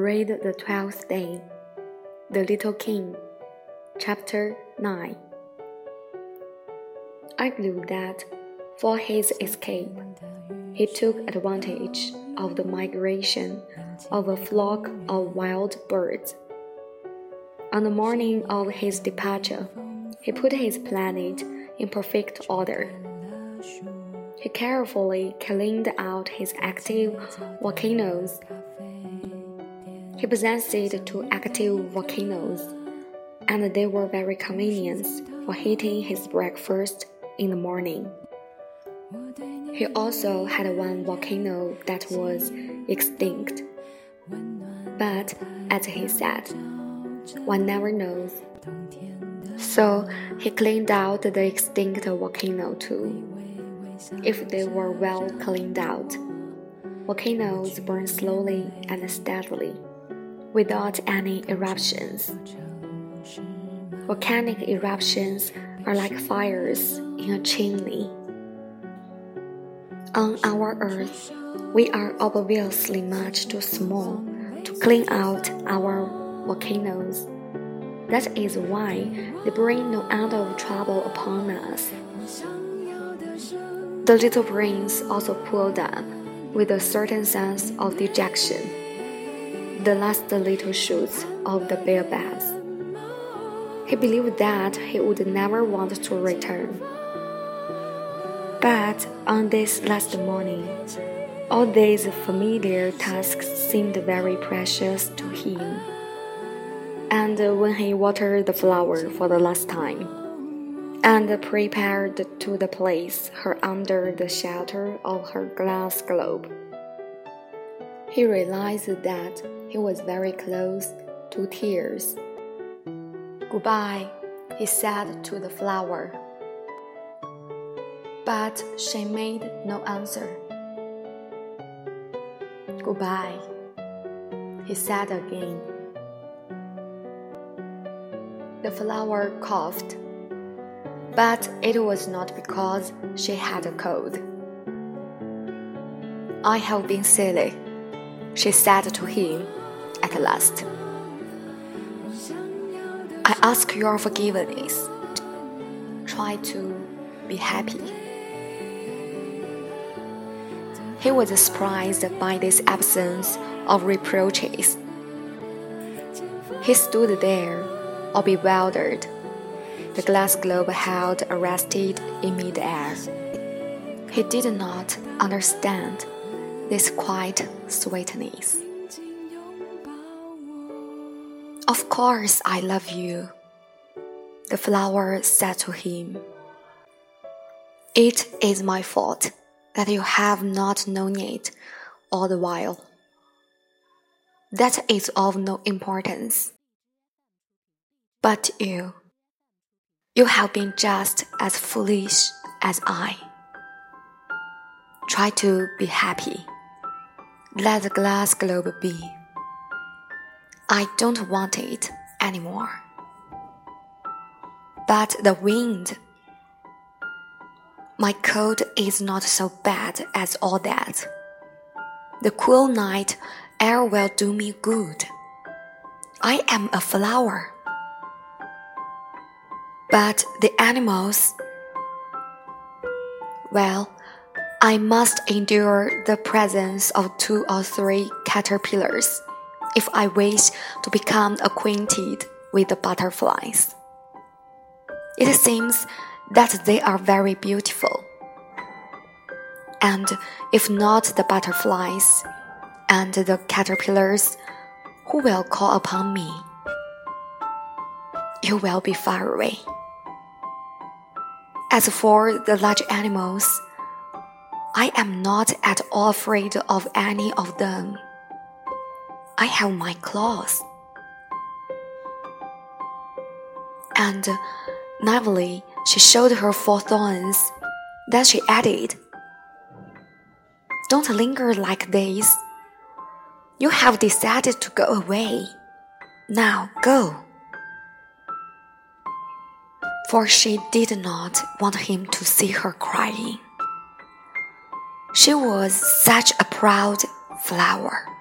Read the twelfth day. The Little King, Chapter 9. I believe that for his escape, he took advantage of the migration of a flock of wild birds. On the morning of his departure, he put his planet in perfect order. He carefully cleaned out his active volcanoes he possessed two active volcanoes, and they were very convenient for heating his breakfast in the morning. He also had one volcano that was extinct. But, as he said, one never knows. So he cleaned out the extinct volcano too. If they were well cleaned out, volcanoes burn slowly and steadily without any eruptions. Volcanic eruptions are like fires in a chimney. On our Earth, we are obviously much too small to clean out our volcanoes. That is why they bring no end of trouble upon us. The little prince also pulled up with a certain sense of dejection the last little shoots of the baobabs. He believed that he would never want to return. But on this last morning, all these familiar tasks seemed very precious to him. And when he watered the flower for the last time, and prepared to the place her under the shelter of her glass globe, he realized that he was very close to tears. Goodbye, he said to the flower. But she made no answer. Goodbye, he said again. The flower coughed, but it was not because she had a cold. I have been silly, she said to him at last. I ask your forgiveness. Try to be happy. He was surprised by this absence of reproaches. He stood there, all bewildered, the glass globe held arrested in midair. He did not understand this quiet sweetness. Of course, I love you, the flower said to him. It is my fault that you have not known it all the while. That is of no importance. But you, you have been just as foolish as I. Try to be happy. Let the glass globe be. I don't want it anymore. But the wind. My cold is not so bad as all that. The cool night air will do me good. I am a flower. But the animals. Well, I must endure the presence of two or three caterpillars if I wish to become acquainted with the butterflies. It seems that they are very beautiful. And if not the butterflies and the caterpillars, who will call upon me? You will be far away. As for the large animals, I am not at all afraid of any of them. I have my claws. And naively, she showed her four thorns. Then she added, Don't linger like this. You have decided to go away. Now go. For she did not want him to see her crying. She was such a proud flower.